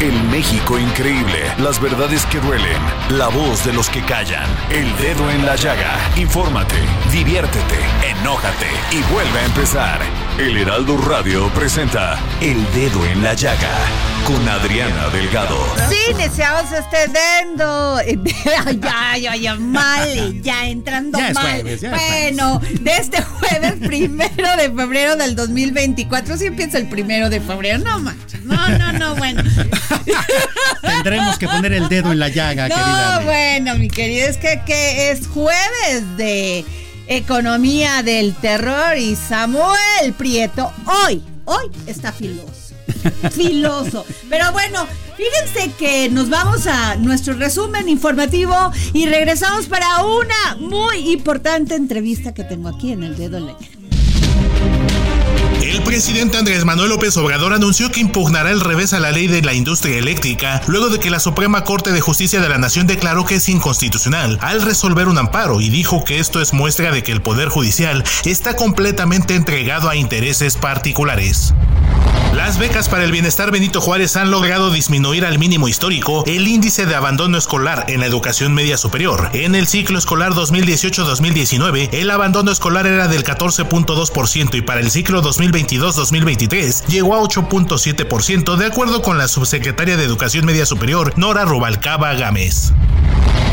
El México increíble. Las verdades que duelen. La voz de los que callan. El dedo en la llaga. Infórmate, diviértete, enójate y vuelve a empezar. El Heraldo Radio presenta El Dedo en la Llaga con Adriana Delgado. Sí, deseamos este dendo. ya, ya, ya, mal, ya entrando Ya es mal. jueves, ya es bueno, de este jueves primero de febrero del 2024. Sí empieza el primero de febrero. No manches. No, no, no, bueno. Tendremos que poner el dedo en la llaga, querida. No, bueno, mi querido, es que, que es jueves de economía del terror y Samuel Prieto hoy, hoy está filoso. Filoso. Pero bueno, fíjense que nos vamos a nuestro resumen informativo y regresamos para una muy importante entrevista que tengo aquí en el dedo en la llaga. El presidente Andrés Manuel López Obrador anunció que impugnará el revés a la ley de la industria eléctrica luego de que la Suprema Corte de Justicia de la Nación declaró que es inconstitucional al resolver un amparo y dijo que esto es muestra de que el Poder Judicial está completamente entregado a intereses particulares. Las becas para el bienestar Benito Juárez han logrado disminuir al mínimo histórico el índice de abandono escolar en la educación media superior. En el ciclo escolar 2018-2019, el abandono escolar era del 14.2% y para el ciclo 2022-2023 llegó a 8.7% de acuerdo con la subsecretaria de Educación Media Superior, Nora Rubalcaba Gámez.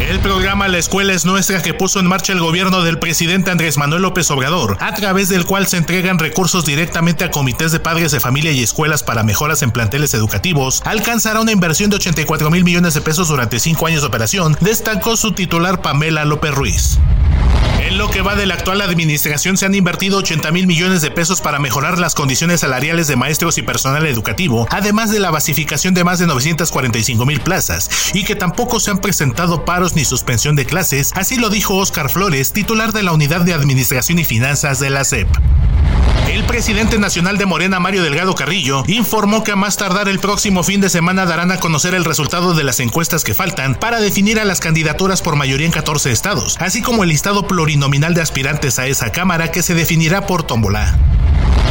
El programa La Escuela es Nuestra que puso en marcha el gobierno del presidente Andrés Manuel López Obrador, a través del cual se entregan recursos directamente a comités de padres de familia y escuelas para mejoras en planteles educativos, alcanzará una inversión de 84 mil millones de pesos durante cinco años de operación, destacó su titular Pamela López Ruiz. En lo que va de la actual administración se han invertido 80 mil millones de pesos para mejorar las condiciones salariales de maestros y personal educativo, además de la basificación de más de 945 mil plazas, y que tampoco se han presentado paros ni suspensión de clases, así lo dijo Óscar Flores, titular de la Unidad de Administración y Finanzas de la SEP. El presidente nacional de Morena, Mario Delgado Carrillo, informó que a más tardar el próximo fin de semana darán a conocer el resultado de las encuestas que faltan para definir a las candidaturas por mayoría en 14 estados, así como el listado plurinominal de aspirantes a esa Cámara que se definirá por tómbola.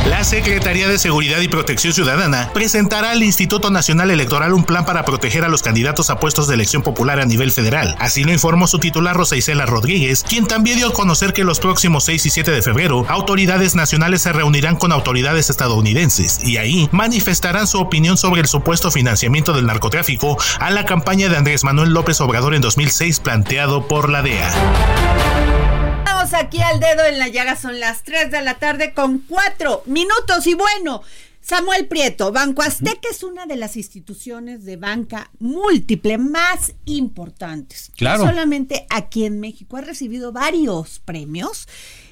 La Secretaría de Seguridad y Protección Ciudadana presentará al Instituto Nacional Electoral un plan para proteger a los candidatos a puestos de elección popular a nivel federal. Así lo informó su titular Rosa Rodríguez, quien también dio a conocer que los próximos 6 y 7 de febrero, autoridades nacionales se reunirán con autoridades estadounidenses y ahí manifestarán su opinión sobre el supuesto financiamiento del narcotráfico a la campaña de Andrés Manuel López Obrador en 2006 planteado por la DEA. Estamos aquí al dedo en la llaga, son las 3 de la tarde con 4 minutos y bueno. Samuel Prieto, Banco Azteca es una de las instituciones de banca múltiple más importantes. Claro. No solamente aquí en México ha recibido varios premios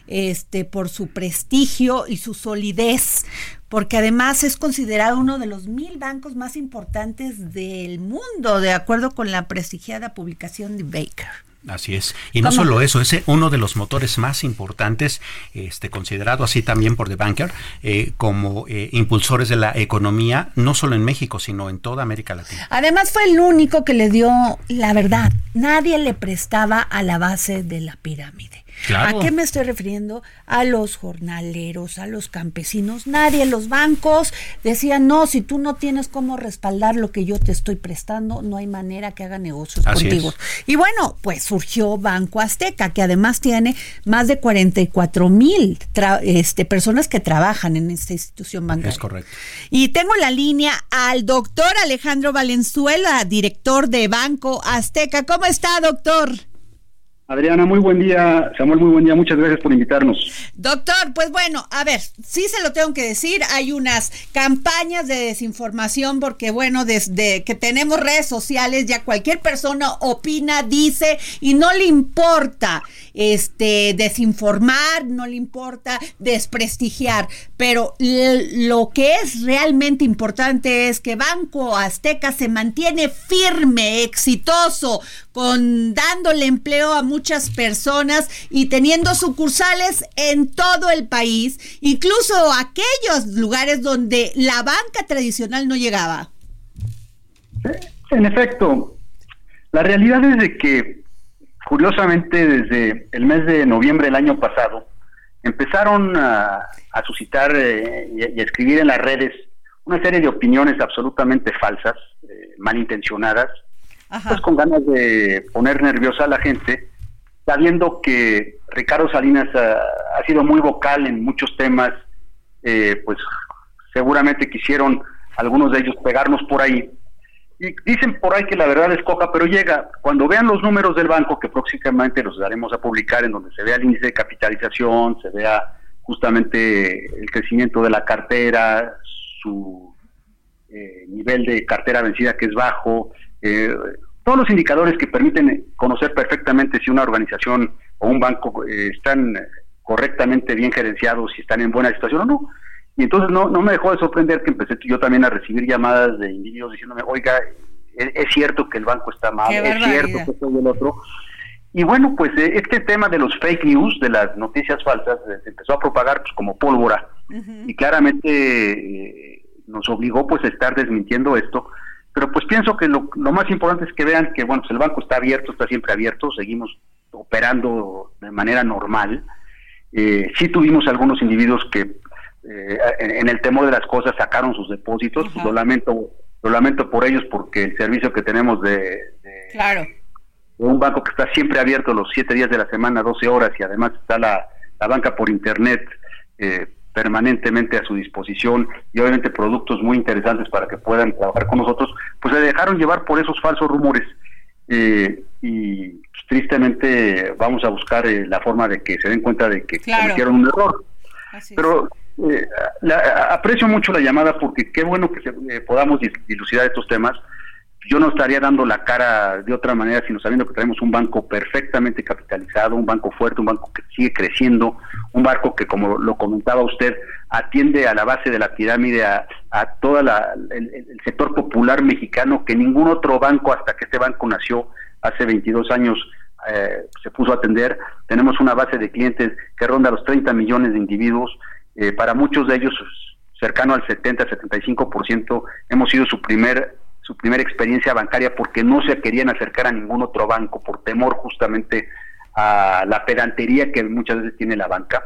este por su prestigio y su solidez, porque además es considerado uno de los mil bancos más importantes del mundo, de acuerdo con la prestigiada publicación de Baker. Así es. Y no ¿Cómo? solo eso, es uno de los motores más importantes, este, considerado así también por The Banker, eh, como eh, impulsores de la economía, no solo en México, sino en toda América Latina. Además fue el único que le dio la verdad. Nadie le prestaba a la base de la pirámide. ¿A qué me estoy refiriendo? A los jornaleros, a los campesinos. Nadie, los bancos decían, no, si tú no tienes cómo respaldar lo que yo te estoy prestando, no hay manera que haga negocios contigo. Y bueno, pues surgió Banco Azteca, que además tiene más de 44 mil este, personas que trabajan en esta institución bancaria. Es correcto. Y tengo la línea al doctor Alejandro Valenzuela, director de Banco Azteca. ¿Cómo está, doctor? Adriana, muy buen día. Samuel, muy buen día. Muchas gracias por invitarnos. Doctor, pues bueno, a ver, sí se lo tengo que decir. Hay unas campañas de desinformación porque, bueno, desde que tenemos redes sociales ya cualquier persona opina, dice y no le importa este desinformar, no le importa desprestigiar. Pero lo que es realmente importante es que Banco Azteca se mantiene firme, exitoso, con dándole empleo a muchas personas y teniendo sucursales en todo el país, incluso aquellos lugares donde la banca tradicional no llegaba. En efecto, la realidad es de que, curiosamente, desde el mes de noviembre del año pasado, empezaron a, suscitar eh, y, a escribir en las redes una serie de opiniones absolutamente falsas, eh, malintencionadas, pues con ganas de poner nerviosa a la gente, sabiendo que Ricardo Salinas ha, sido muy vocal en muchos temas, eh, pues seguramente quisieron algunos de ellos pegarnos por ahí. Y dicen por ahí que la verdad es coja, pero llega. Cuando vean los números del banco, que próximamente los daremos a publicar, en donde se vea el índice de capitalización, se vea justamente el crecimiento de la cartera, su eh, nivel de cartera vencida que es bajo, eh, todos los indicadores que permiten conocer perfectamente si una organización o un banco eh, están correctamente bien gerenciados, si están en buena situación o no. Y entonces no, no me dejó de sorprender que empecé yo también a recibir llamadas de individuos diciéndome, oiga, es, cierto que el banco está mal, es cierto que esto y el otro. Y bueno, pues eh, este tema de los fake news, de las noticias falsas, se empezó a propagar pues, como pólvora. Y claramente nos obligó pues a estar desmintiendo esto pero pues pienso que lo, más importante es que vean que bueno pues el banco está abierto está siempre abierto seguimos operando de manera normal. Eh, sí tuvimos algunos individuos que eh, en, el temor de las cosas sacaron sus depósitos. Pues lo lamento lo lamento por ellos porque el servicio que tenemos de, un banco que está siempre abierto los siete días de la semana 12 horas y además está la, la banca por internet eh, permanentemente a su disposición y obviamente productos muy interesantes para que puedan trabajar con nosotros, pues se dejaron llevar por esos falsos rumores. Eh, y pues, tristemente vamos a buscar eh, la forma de que se den cuenta de que cometieron un error. Pero eh, aprecio mucho la llamada porque qué bueno que se, podamos dilucidar estos temas yo no estaría dando la cara de otra manera, sino sabiendo que tenemos un banco perfectamente capitalizado, un banco fuerte, un banco que sigue creciendo, un banco que, como lo comentaba usted, atiende a la base de la pirámide, a, a todo el, sector popular mexicano, que ningún otro banco, hasta que este banco nació hace 22 años, eh, se puso a atender. Tenemos una base de clientes que ronda los 30 millones de individuos, eh, para muchos de ellos cercano al 70-75%, hemos sido su primer su primera experiencia bancaria porque no se querían acercar a ningún otro banco por temor justamente a la pedantería que muchas veces tiene la banca.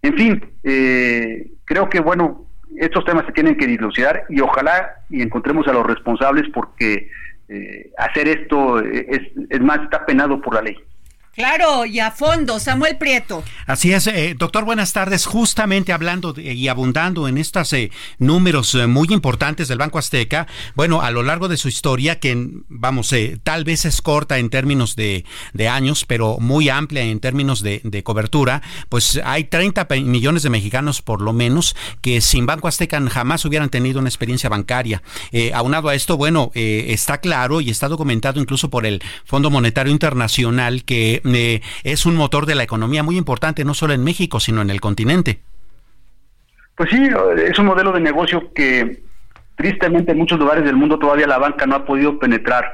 En fin, eh, creo que bueno, estos temas se tienen que dilucidar y ojalá y encontremos a los responsables porque eh, hacer esto es, es más, está penado por la ley. Claro, y a fondo, Samuel Prieto. Así es, eh, doctor, buenas tardes. Justamente hablando y abundando en estos eh, números eh, muy importantes del Banco Azteca, bueno, a lo largo de su historia, que vamos, tal vez es corta en términos de, años, pero muy amplia en términos de, cobertura, pues hay 30 millones de mexicanos por lo menos que sin Banco Azteca jamás hubieran tenido una experiencia bancaria. aunado a esto, bueno, está claro y está documentado incluso por el Fondo Monetario Internacional que es un motor de la economía muy importante, no solo en México, sino en el continente. Pues sí, es un modelo de negocio que tristemente en muchos lugares del mundo todavía la banca no ha podido penetrar,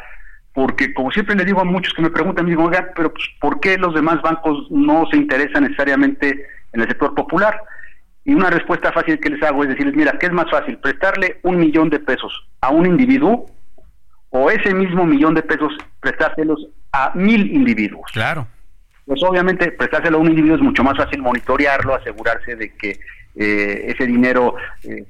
porque como siempre le digo a muchos que me preguntan, me digo, oiga, pero pues, ¿por qué los demás bancos no se interesan necesariamente en el sector popular? Y una respuesta fácil que les hago es decirles, mira, ¿qué es más fácil? ¿Prestarle un millón de pesos a un individuo o ese mismo millón de pesos prestárselos a mil individuos. Claro. pues obviamente prestárselo a un individuo es mucho más fácil monitorearlo, asegurarse de que eh, ese dinero eh,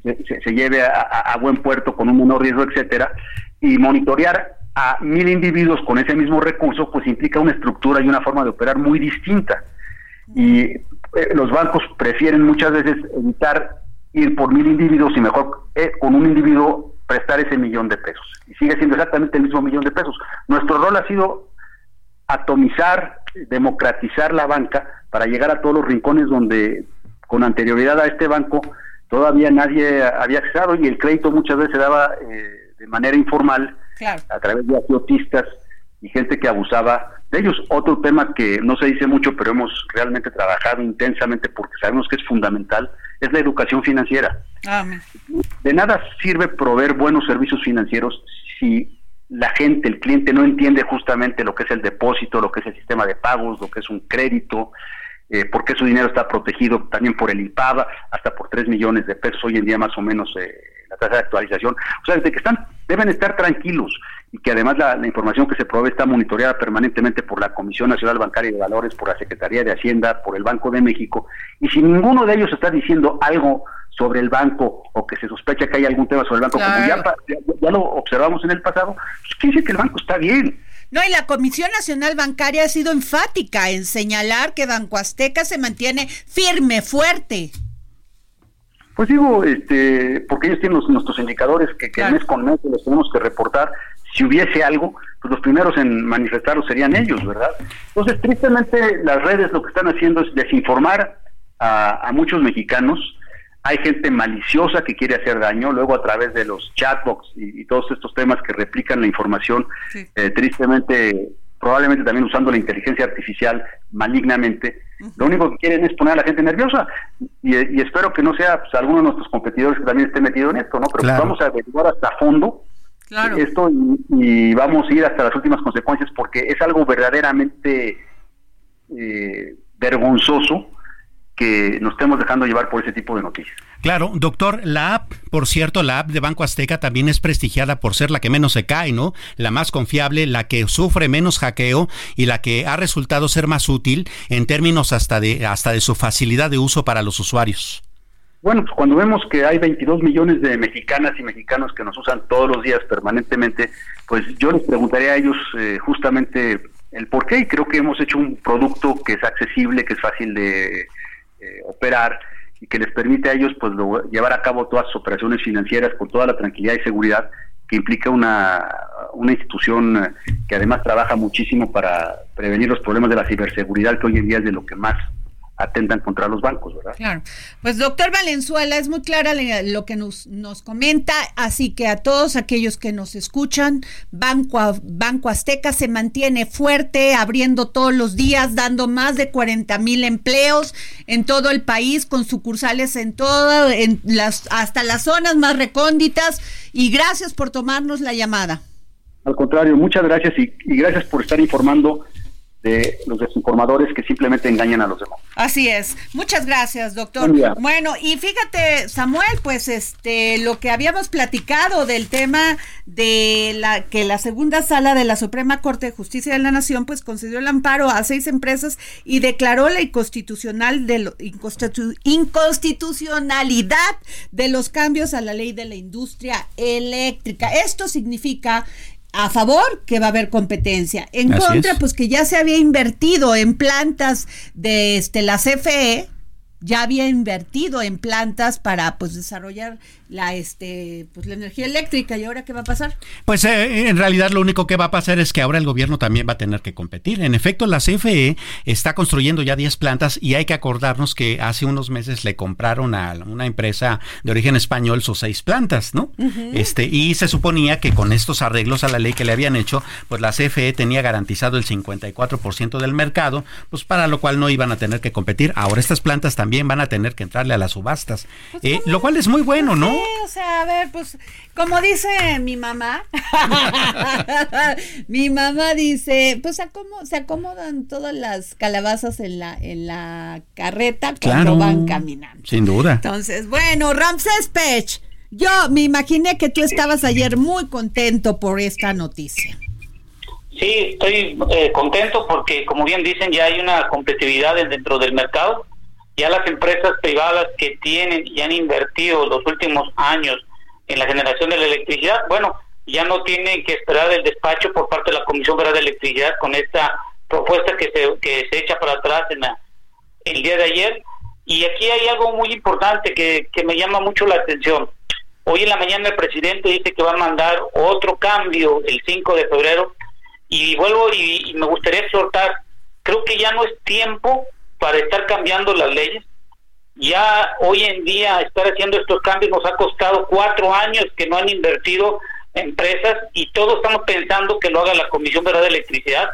se, lleve a, buen puerto con un menor riesgo, etcétera, y monitorear a mil individuos con ese mismo recurso, pues implica una estructura y una forma de operar muy distinta. Y eh, los bancos prefieren muchas veces evitar ir por mil individuos y mejor con un individuo prestar ese millón de pesos. Y sigue siendo exactamente el mismo millón de pesos. Nuestro rol ha sido atomizar, democratizar la banca para llegar a todos los rincones donde con anterioridad a este banco todavía nadie había accedido y el crédito muchas veces se daba eh, de manera informal a través de aciotistas y gente que abusaba de ellos. Otro tema que no se dice mucho, pero hemos realmente trabajado intensamente porque sabemos que es fundamental, es la educación financiera. De nada sirve proveer buenos servicios financieros si la gente, el cliente no entiende justamente lo que es el depósito, lo que es el sistema de pagos, lo que es un crédito, eh, porque su dinero está protegido también por el IPABA, hasta por 3 millones de pesos hoy en día más o menos eh, la tasa de actualización. O sea, desde que están, deben estar tranquilos y que además la, información que se provee está monitoreada permanentemente por la Comisión Nacional Bancaria de Valores, por la Secretaría de Hacienda, por el Banco de México, y si ninguno de ellos está diciendo algo sobre el banco o que se sospecha que hay algún tema sobre el banco, como ya, ya, lo observamos en el pasado, pues quiere decir que el banco está bien. No, y la Comisión Nacional Bancaria ha sido enfática en señalar que Banco Azteca se mantiene firme, fuerte. Pues digo, este, porque ellos tienen nuestros indicadores que, mes con mes los tenemos que reportar. Si hubiese algo, pues los primeros en manifestarlo serían ellos, ¿verdad? Entonces, tristemente, las redes lo que están haciendo es desinformar a, a muchos mexicanos. Hay gente maliciosa que quiere hacer daño, luego a través de los chatbots y, todos estos temas que replican la información, eh, tristemente, probablemente también usando la inteligencia artificial malignamente, lo único que quieren es poner a la gente nerviosa. Y, espero que no sea pues, alguno de nuestros competidores que también esté metido en esto, ¿no? Pero pues, vamos a averiguar hasta fondo esto y, vamos a ir hasta las últimas consecuencias porque es algo verdaderamente eh, vergonzoso que nos estemos dejando llevar por ese tipo de noticias. Claro, doctor, la app, por cierto, la app de Banco Azteca también es prestigiada por ser la que menos se cae, ¿no? La más confiable, la que sufre menos hackeo y la que ha resultado ser más útil en términos hasta de hasta de su facilidad de uso para los usuarios. Bueno, pues cuando vemos que hay 22 millones de mexicanas y mexicanos que nos usan todos los días permanentemente, pues yo les preguntaría a ellos eh, justamente el por qué y creo que hemos hecho un producto que es accesible, que es fácil de eh, operar y que les permite a ellos pues llevar a cabo todas sus operaciones financieras con toda la tranquilidad y seguridad que implica una, una institución eh, que además trabaja muchísimo para prevenir los problemas de la ciberseguridad, que hoy en día es de lo que más atentan contra los bancos, ¿verdad? Claro. Pues doctor Valenzuela, es muy clara lo que nos, nos comenta, así que a todos aquellos que nos escuchan, Banco, Banco Azteca se mantiene fuerte, abriendo todos los días, dando más de 40 mil empleos en todo el país, con sucursales en todo, en las, hasta las zonas más recónditas, y gracias por tomarnos la llamada. Al contrario, muchas gracias y gracias por estar informando de los desinformadores que simplemente engañan a los demás. Así es. Muchas gracias, doctor. Bueno, y fíjate, Samuel, pues este lo que habíamos platicado del tema de la que la segunda sala de la Suprema Corte de Justicia de la Nación pues concedió el amparo a seis empresas y declaró la inconstitucional de inconstitucionalidad de los cambios a la ley de la industria eléctrica. Esto significa a favor que va a haber competencia, en contra pues que ya se había invertido en plantas de este la CFE, ya había invertido en plantas para pues desarrollar la este pues la energía eléctrica y ahora qué va a pasar pues eh, en realidad lo único que va a pasar es que ahora el gobierno también va a tener que competir. En efecto la CFE está construyendo ya 10 plantas y hay que acordarnos que hace unos meses le compraron a una empresa de origen español sus seis plantas no este y se suponía que con estos arreglos a la ley que le habían hecho pues la CFE tenía garantizado el 54% del mercado pues para lo cual no iban a tener que competir. Ahora estas plantas también van a tener que entrarle a las subastas pues, eh, lo cual es muy bueno no o sea, a ver, pues, como dice mi mamá, mi mamá dice, pues se acomodan todas las calabazas en la, en la carreta cuando van caminando. Sin duda. Entonces, bueno, Ramses Pech, yo me imaginé que tú estabas ayer muy contento por esta noticia. Sí, estoy eh, contento porque, como bien dicen, ya hay una competitividad dentro del mercado. Ya las empresas privadas que tienen y han invertido los últimos años en la generación de la electricidad, bueno, ya no tienen que esperar el despacho por parte de la Comisión Federal de Electricidad con esta propuesta que se, que se echa para atrás en el día de ayer. Y aquí hay algo muy importante que, que me llama mucho la atención. Hoy en la mañana el presidente dice que va a mandar otro cambio el 5 de febrero y vuelvo y, me gustaría exhortar, creo que ya no es tiempo para estar cambiando las leyes. Ya hoy en día estar haciendo estos cambios nos ha costado cuatro años que no han invertido empresas y todos estamos pensando que lo haga la Comisión Federal de Electricidad.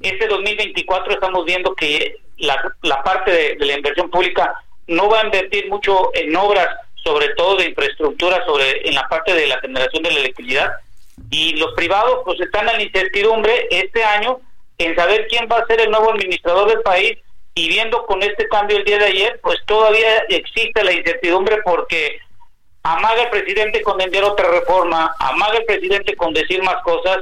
Este 2024 estamos viendo que la, la parte de, de, la inversión pública no va a invertir mucho en obras, sobre todo de infraestructura, sobre en la parte de la generación de la electricidad, y los privados pues están en la incertidumbre este año en saber quién va a ser el nuevo administrador del país y viendo con este cambio el día de ayer, pues todavía existe la incertidumbre porque amaga el presidente con enviar otra reforma, amaga el presidente con decir más cosas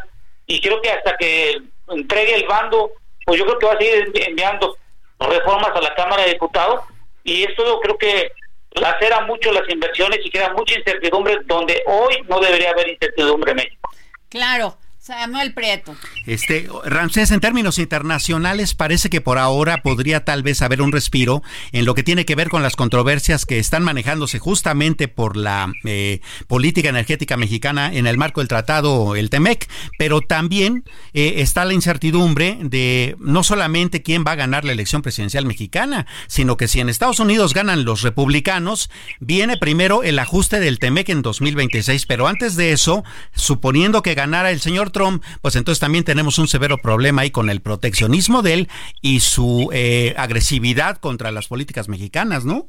y creo que hasta que entregue el bando, pues yo creo que va a seguir enviando reformas a la Cámara de Diputados y esto creo que lacera mucho las inversiones y queda mucha incertidumbre donde hoy no debería haber incertidumbre en México. Claro. Samuel Prieto. Este, Ramsés, en términos internacionales, parece que por ahora podría tal vez haber un respiro en lo que tiene que ver con las controversias que están manejándose justamente por la eh, política energética mexicana en el marco del tratado, el TEMEC, pero también eh, está la incertidumbre de no solamente quién va a ganar la elección presidencial mexicana, sino que si en Estados Unidos ganan los republicanos, viene primero el ajuste del TEMEC en 2026, pero antes de eso, suponiendo que ganara el señor Trump, pues entonces también tenemos un severo problema ahí con el proteccionismo de él y su eh, agresividad contra las políticas mexicanas, ¿no?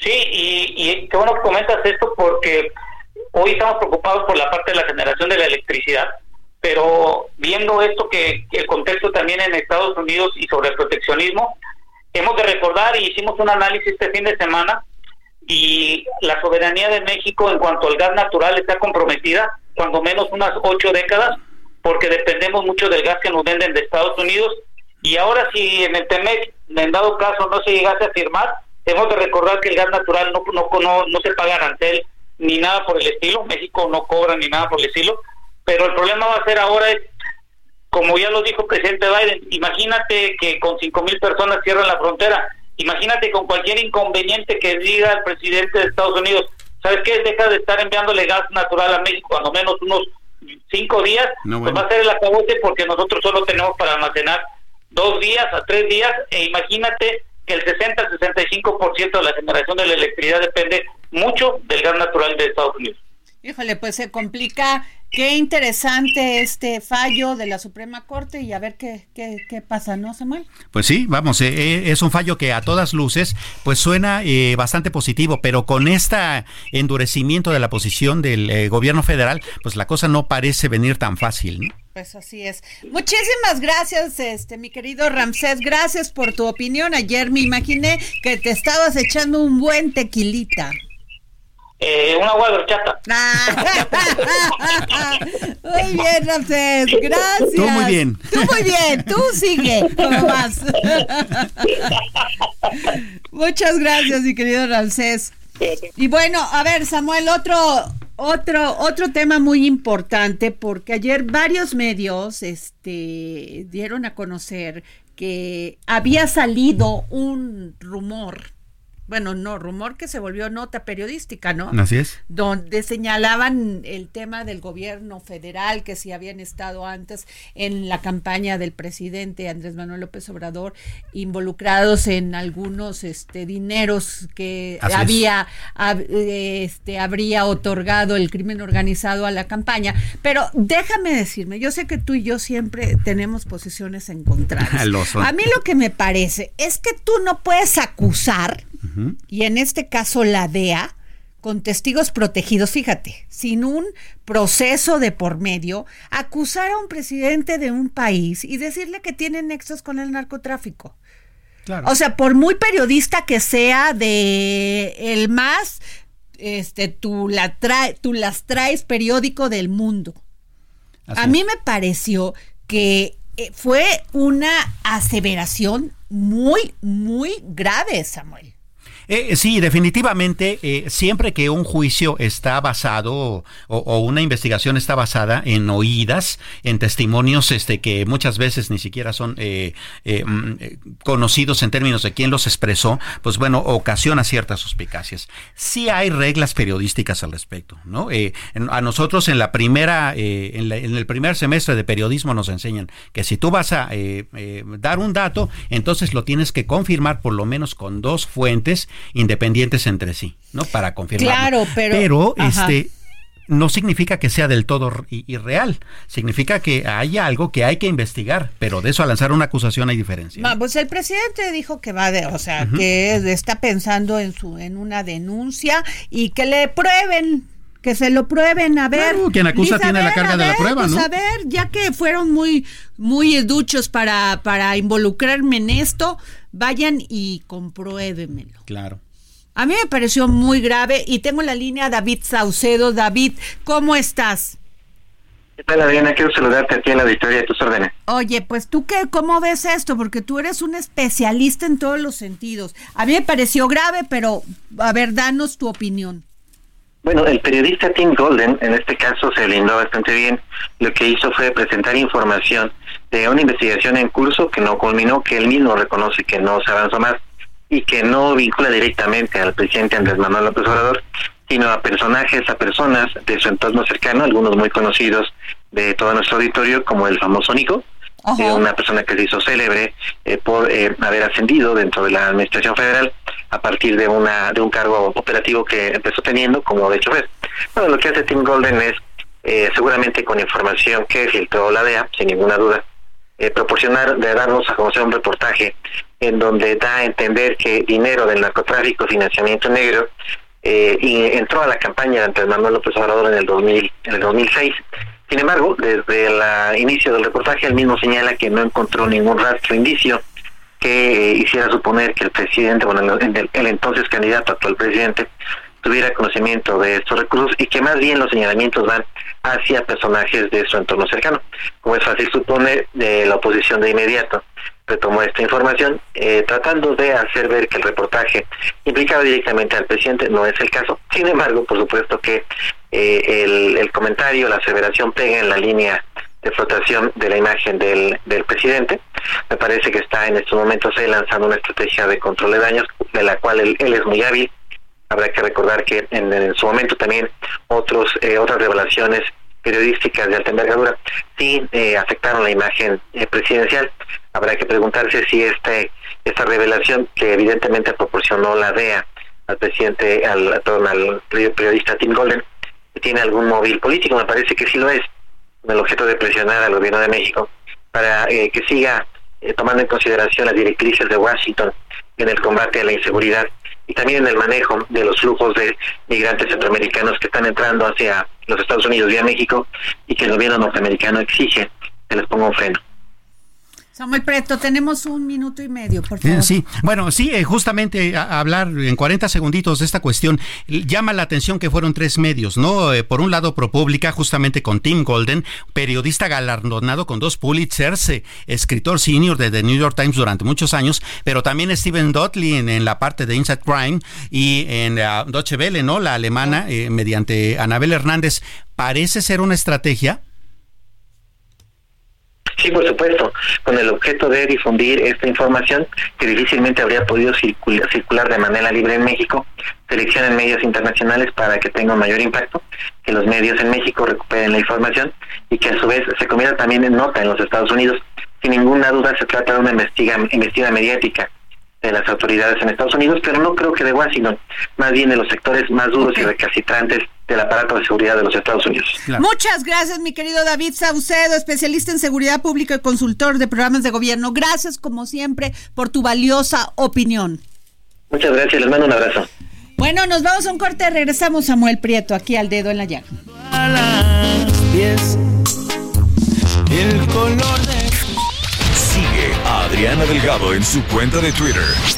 Sí, y, qué bueno que comentas esto porque hoy estamos preocupados por la parte de la generación de la electricidad, pero viendo esto que, el contexto también en Estados Unidos y sobre el proteccionismo, hemos de recordar y hicimos un análisis este fin de semana y la soberanía de México en cuanto al gas natural está comprometida cuando menos unas ocho décadas, porque dependemos mucho del gas que nos venden de Estados Unidos. Y ahora si en el TEMEC, en dado caso, no se llegase a firmar, tenemos que recordar que el gas natural no, no, no, se paga arancel ni nada por el estilo, México no cobra ni nada por el estilo, pero el problema va a ser ahora es, como ya lo dijo el presidente Biden, imagínate que con cinco mil personas cierran la frontera, imagínate con cualquier inconveniente que diga el presidente de Estados Unidos, ¿sabes qué? Deja de estar enviándole gas natural a México, cuando menos unos cinco días, pues va a ser el acabote porque nosotros solo tenemos para almacenar dos días a tres días, e imagínate que el 60-65% de la generación de la electricidad depende mucho del gas natural de Estados Unidos. Híjole, pues se complica Qué interesante este fallo de la Suprema Corte y a ver qué, qué, qué pasa, ¿no, Samuel? Pues sí, vamos, eh, eh, es un fallo que a todas luces pues suena eh, bastante positivo, pero con este endurecimiento de la posición del gobierno federal, pues la cosa no parece venir tan fácil, ¿no? Pues así es. Muchísimas gracias, este, mi querido Ramsés. Gracias por tu opinión. Ayer me imaginé que te estabas echando un buen tequilita. Eh, una agua de horchata. muy bien, Ramsés, gracias. Tú muy bien. Tú muy bien, tú sigue, más. Muchas gracias, mi querido Ramsés. Y bueno, a ver, Samuel, otro, otro, otro tema muy importante, porque ayer varios medios este, dieron a conocer que había salido un rumor bueno, no, rumor que se volvió nota periodística, ¿no? Así es. Donde señalaban el tema del gobierno federal, que si habían estado antes en la campaña del presidente Andrés Manuel López Obrador, involucrados en algunos este, dineros que había, este, habría otorgado el crimen organizado a la campaña. Pero déjame decirme, yo sé que tú y yo siempre tenemos posiciones encontradas. a mí lo que me parece es que tú no puedes acusar y en este caso la DEA, con testigos protegidos, fíjate, sin un proceso de por medio, acusar a un presidente de un país y decirle que tiene nexos con el narcotráfico. O sea, por muy periodista que sea de el más, este, tú, la tú las traes periódico del mundo. a mí me pareció que eh, fue una aseveración muy, muy grave, Samuel. Eh, sí, definitivamente, eh, siempre que un juicio está basado o, una investigación está basada en oídas, en testimonios este, que muchas veces ni siquiera son eh, mm, conocidos en términos de quién los expresó, pues bueno, ocasiona ciertas suspicacias. Sí hay reglas periodísticas al respecto, ¿no? a nosotros en la primera, en, en, el primer semestre de periodismo nos enseñan que si tú vas a dar un dato, entonces lo tienes que confirmar por lo menos con dos fuentes independientes entre sí, ¿no? Para confirmar. Claro, pero. Pero, este no significa que sea del todo irreal, significa que hay algo que hay que investigar, pero de eso a lanzar una acusación hay diferencia. pues el presidente dijo que va de, o sea, que está pensando en su en una denuncia y que le prueben que se lo prueben, a ver. quien acusa tiene la carga de la prueba, pues, ¿no? A ver, ya que fueron muy, muy duchos para, para involucrarme en esto, vayan y compruébenmelo. Claro. A mí me pareció muy grave y tengo la línea David Saucedo. David, ¿cómo estás? ¿Qué tal, Adriana? Quiero saludarte aquí en la auditoría de tus órdenes. Oye, pues tú qué, ¿cómo ves esto? Porque tú eres un especialista en todos los sentidos. A mí me pareció grave, pero a ver, danos tu opinión. Bueno, el periodista Tim Golden, en este caso, se lindó bastante bien. Lo que hizo fue presentar información de una investigación en curso que no culminó, que él mismo reconoce que no se avanzó más y que no vincula directamente al presidente Andrés Manuel López Obrador, sino a personajes, a personas de su entorno cercano, algunos muy conocidos de todo nuestro auditorio, como el famoso Nico, eh, una persona que se hizo célebre eh, por eh, haber ascendido dentro de la Administración Federal a partir de una de un cargo operativo que empezó teniendo como de chofer. Bueno, lo que hace Tim Golden es, seguramente con información que filtró la DEA, sin ninguna duda, proporcionar, de darnos a conocer un reportaje en donde da a entender que dinero del narcotráfico, financiamiento negro, eh, entró a la campaña de Andrés Manuel López Obrador en el 2000, en el 2006. Sin embargo, desde el inicio del reportaje, él mismo señala que no encontró ningún rastro indicio que eh, hiciera suponer que el presidente, bueno, el entonces candidato actual presidente, tuviera conocimiento de estos recursos y que más bien los señalamientos van hacia personajes de su entorno cercano. Como es fácil suponer, de la oposición de inmediato retomó esta información, eh, tratando de hacer ver que el reportaje implicaba directamente al presidente, no es el caso. Sin embargo, por supuesto que eh, el, comentario, la aseveración pega en la línea de flotación de la imagen del, del presidente. Me parece que está en estos momentos lanzando una estrategia de control de daños, de la cual él, es muy hábil. Habrá que recordar que en, su momento también otros eh, otras revelaciones periodísticas de alta envergadura sí afectaron la imagen presidencial. Habrá que preguntarse si este esta revelación que evidentemente proporcionó la DEA al presidente, al, al periodista Tim Golden, tiene algún móvil político, me parece que sí lo es, con el objeto de presionar al gobierno de México para eh, que siga eh, tomando en consideración las directrices de Washington en el combate a la inseguridad y también en el manejo de los flujos de migrantes centroamericanos que están entrando hacia los Estados Unidos vía México y que el gobierno norteamericano exige que les ponga un freno. Samuel Preto, tenemos un minuto y medio, por favor. Sí, bueno, sí, eh, justamente hablar en 40 segunditos de esta cuestión llama la atención que fueron tres medios, ¿no? Eh, por un lado, ProPublica, justamente con Tim Golden, periodista galardonado con dos Pulitzers, eh, escritor senior de The New York Times durante muchos años, pero también Steven Dudley en, la parte de Inside Crime y en uh, Deutsche Welle, ¿no? La alemana, mediante Anabel Hernández. Parece ser una estrategia Sí, por supuesto, con el objeto de difundir esta información que difícilmente habría podido circular, de manera libre en México, seleccionan medios internacionales para que tenga un mayor impacto, que los medios en México recuperen la información y que a su vez se convierta también en nota en los Estados Unidos. Sin ninguna duda se trata de una investiga, investiga mediática de las autoridades en Estados Unidos, pero no creo que de Washington, más bien de los sectores más duros y recalcitrantes del aparato de seguridad de los Estados Unidos. Muchas gracias, mi querido David Saucedo, especialista en seguridad pública y consultor de programas de gobierno. Gracias, como siempre, por tu valiosa opinión. Muchas gracias, les mando un abrazo. Bueno, nos vamos a un corte, regresamos Samuel Prieto aquí al dedo en la llaga. el color de... Sigue a Adriana Delgado en su cuenta de Twitter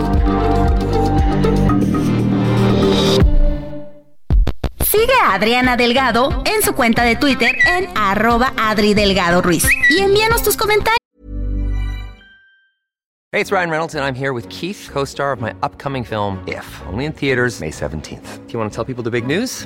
Sigue a Adriana Delgado en su cuenta de Twitter en arroba Adri Delgado Ruiz. Y envíanos tus comentarios. Hey, it's Ryan Reynolds, and I'm here with Keith, co star of my upcoming film, If, only in theaters, May 17th. Do you want to tell people the big news?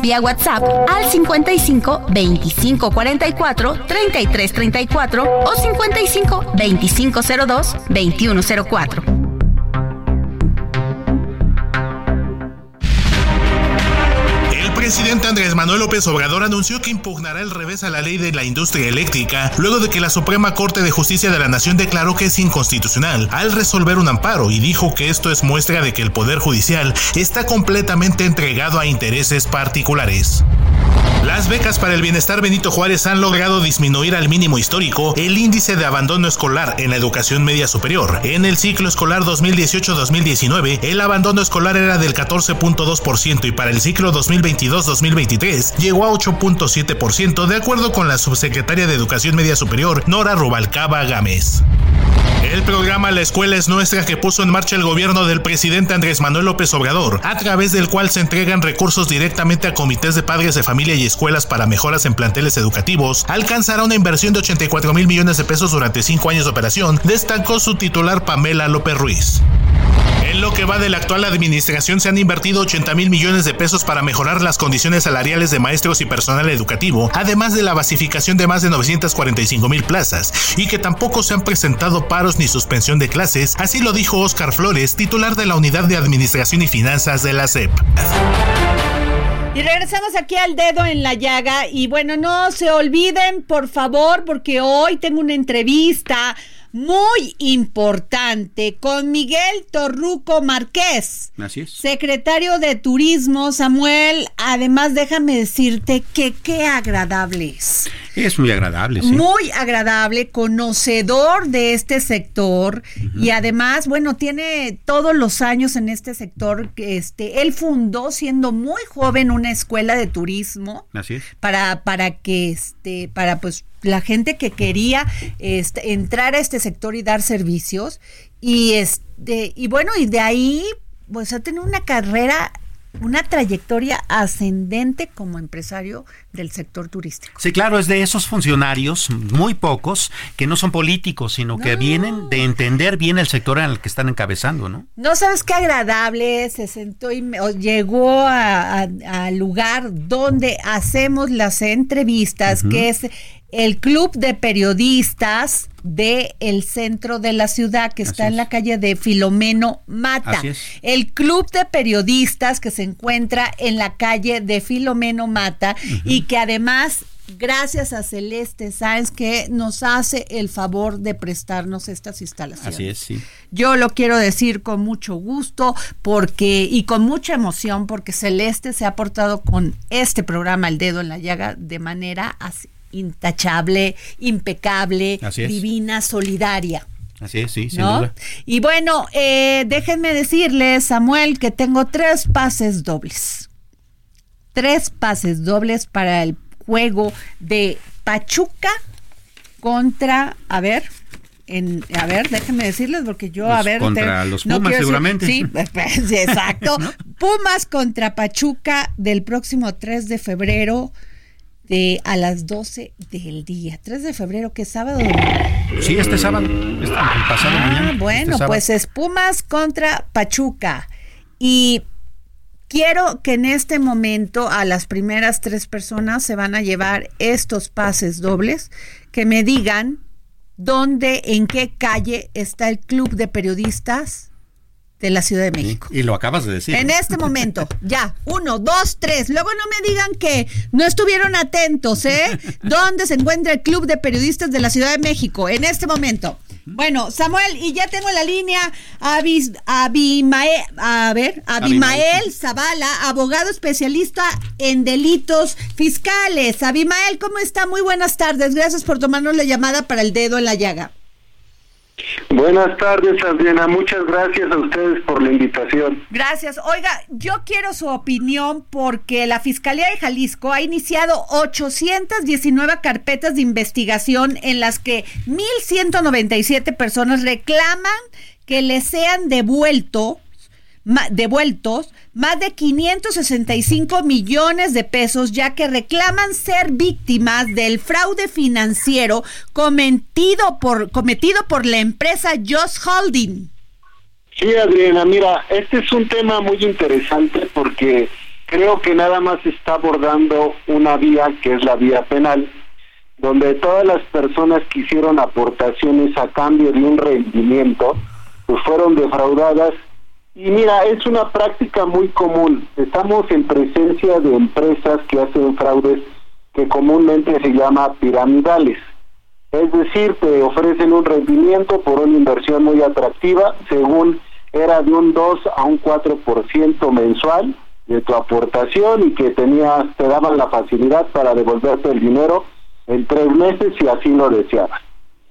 Vía WhatsApp al 55 25 44 33 34 o 55 25 02 21 04. Presidente Andrés Manuel López Obrador anunció que impugnará el revés a la ley de la industria eléctrica luego de que la Suprema Corte de Justicia de la Nación declaró que es inconstitucional al resolver un amparo y dijo que esto es muestra de que el Poder Judicial está completamente entregado a intereses particulares. Las becas para el bienestar Benito Juárez han logrado disminuir al mínimo histórico el índice de abandono escolar en la educación media superior. En el ciclo escolar 2018-2019, el abandono escolar era del 14.2% y para el ciclo 2022-2023 llegó a 8.7% de acuerdo con la subsecretaria de Educación Media Superior, Nora Rubalcaba Gámez. El programa La Escuela es Nuestra que puso en marcha el gobierno del presidente Andrés Manuel López Obrador, a través del cual se entregan recursos directamente a comités de padres de familia y escuelas para mejoras en planteles educativos, alcanzará una inversión de 84 mil millones de pesos durante cinco años de operación, destacó su titular Pamela López Ruiz. En lo que va de la actual administración se han invertido 80 mil millones de pesos para mejorar las condiciones salariales de maestros y personal educativo, además de la basificación de más de 945 mil plazas, y que tampoco se han presentado paros ni suspensión de clases, así lo dijo Oscar Flores, titular de la Unidad de Administración y Finanzas de la SEP. Y regresamos aquí al dedo en la llaga y bueno, no se olviden por favor porque hoy tengo una entrevista muy importante con Miguel Torruco Márquez. Así es. Secretario de Turismo, Samuel. Además, déjame decirte que qué agradable es. Es muy agradable, sí. Muy agradable, conocedor de este sector y además, bueno, tiene todos los años en este sector. Este, él fundó siendo muy joven una escuela de turismo Así es. para para que este para pues la gente que quería este, entrar a este sector y dar servicios y este y bueno y de ahí pues ha tenido una carrera una trayectoria ascendente como empresario del sector turístico. Sí, claro, es de esos funcionarios, muy pocos, que no son políticos, sino que vienen de entender bien el sector en el que están encabezando, ¿no? No sabes qué agradable, se sentó y me- o llegó al lugar donde hacemos las entrevistas, que es el Club de Periodistas de el centro de la ciudad, que está en la calle de Filomeno Mata. El Club de Periodistas que se encuentra en la calle de Filomeno Mata y que además gracias a Celeste Sáenz que nos hace el favor de prestarnos estas instalaciones. Así es, sí. Yo lo quiero decir con mucho gusto porque y con mucha emoción porque Celeste se ha portado con este programa El Dedo en la Llaga de manera así, intachable, impecable, divina, solidaria. Así es, sí, sin ¿no? duda. Y bueno, eh, déjenme decirles, Samuel, que tengo tres pases dobles. Tres pases dobles para el juego de Pachuca contra, a ver, en, a ver, déjenme decirles porque yo, a ver, contra los Pumas, seguramente. sí, pues, pues, exacto. Pumas contra Pachuca del próximo 3 de febrero de a las 12 del día. 3 de febrero, que es sábado. Sí, este sábado, este, el pasado Ah, mañana. bueno, este sábado. pues es Pumas contra Pachuca. Y quiero que en este momento a las primeras tres personas se van a llevar estos pases dobles, que me digan dónde, en qué calle está el Club de Periodistas de la Ciudad de México. Y lo acabas de decir. En este momento, ya, uno, dos, tres. Luego no me digan que no estuvieron atentos, ¿eh? ¿Dónde se encuentra el Club de Periodistas de la Ciudad de México? En este momento. Bueno, Samuel, y ya tengo en la línea Abis- Abimael, a ver, Abimael Zavala, abogado especialista en delitos fiscales. Abimael, ¿cómo está? Muy buenas tardes. Gracias por tomarnos la llamada para el dedo en la llaga. Buenas tardes, Adriana. Muchas gracias a ustedes por la invitación. Gracias. Oiga, yo quiero su opinión porque la Fiscalía de Jalisco ha iniciado 819 carpetas de investigación en las que 1.197 personas reclaman que les sean devuelto, devueltos más de 565 millones de pesos, ya que reclaman ser víctimas del fraude financiero cometido por, cometido por la empresa Just Holding. Sí, Adriana, mira, este es un tema muy interesante porque creo que nada más está abordando una vía que es la vía penal, donde todas las personas que hicieron aportaciones a cambio de un rendimiento, pues fueron defraudadas. Y mira, es una práctica muy común. Estamos en presencia de empresas que hacen fraudes que comúnmente se llama piramidales. Es decir, te ofrecen un rendimiento por una inversión muy atractiva, según era de un 2 a un 4% mensual de tu aportación y que tenías, te daban la facilidad para devolverte el dinero en tres meses si así lo deseabas.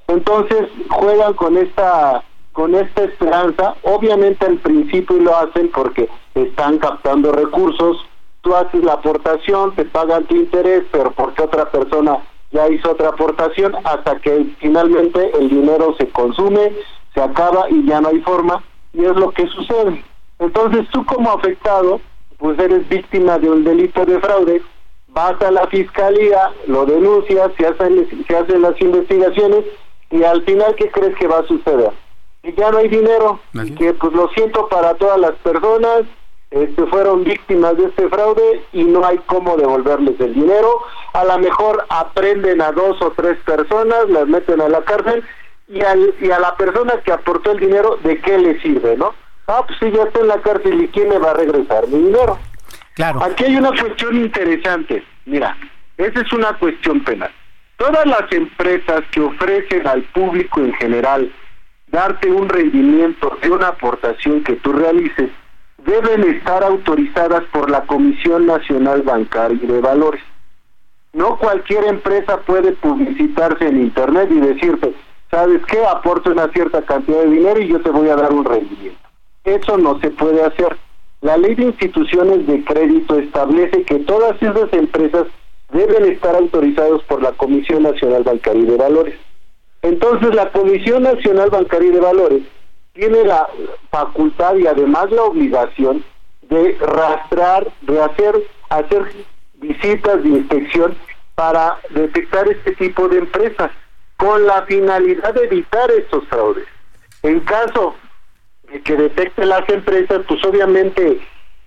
Entonces juegan con esta con esta esperanza, obviamente al principio lo hacen porque están captando recursos, tú haces la aportación, te pagan tu interés, pero porque otra persona ya hizo otra aportación hasta que finalmente el dinero se consume, se acaba y ya no hay forma y es lo que sucede. Entonces tú como afectado, pues eres víctima de un delito de fraude, vas a la fiscalía, lo denuncias, se hacen, se hacen las investigaciones y al final, ¿qué crees que va a suceder? Que ya no hay dinero, y que pues lo siento para todas las personas, este, fueron víctimas de este fraude y no hay cómo devolverles el dinero. A lo mejor aprenden a dos o tres personas, las meten a la cárcel y, al, y a la persona que aportó el dinero, ¿de qué le sirve, no? Ah, pues si ya está en la cárcel, ¿y quién me va a regresar mi dinero? Claro. Aquí hay una cuestión interesante. Mira, esa es una cuestión penal. Todas las empresas que ofrecen al público en general darte un rendimiento de una aportación que tú realices, deben estar autorizadas por la Comisión Nacional Bancaria y de Valores. No cualquier empresa puede publicitarse en Internet y decirte, ¿sabes qué? Aporta una cierta cantidad de dinero y yo te voy a dar un rendimiento. Eso no se puede hacer. La ley de instituciones de crédito establece que todas esas empresas deben estar autorizadas por la Comisión Nacional Bancaria y de Valores. Entonces la Comisión Nacional Bancaria de Valores tiene la facultad y además la obligación de rastrar, de hacer, hacer visitas de inspección para detectar este tipo de empresas con la finalidad de evitar estos fraudes. En caso de que detecte las empresas, pues obviamente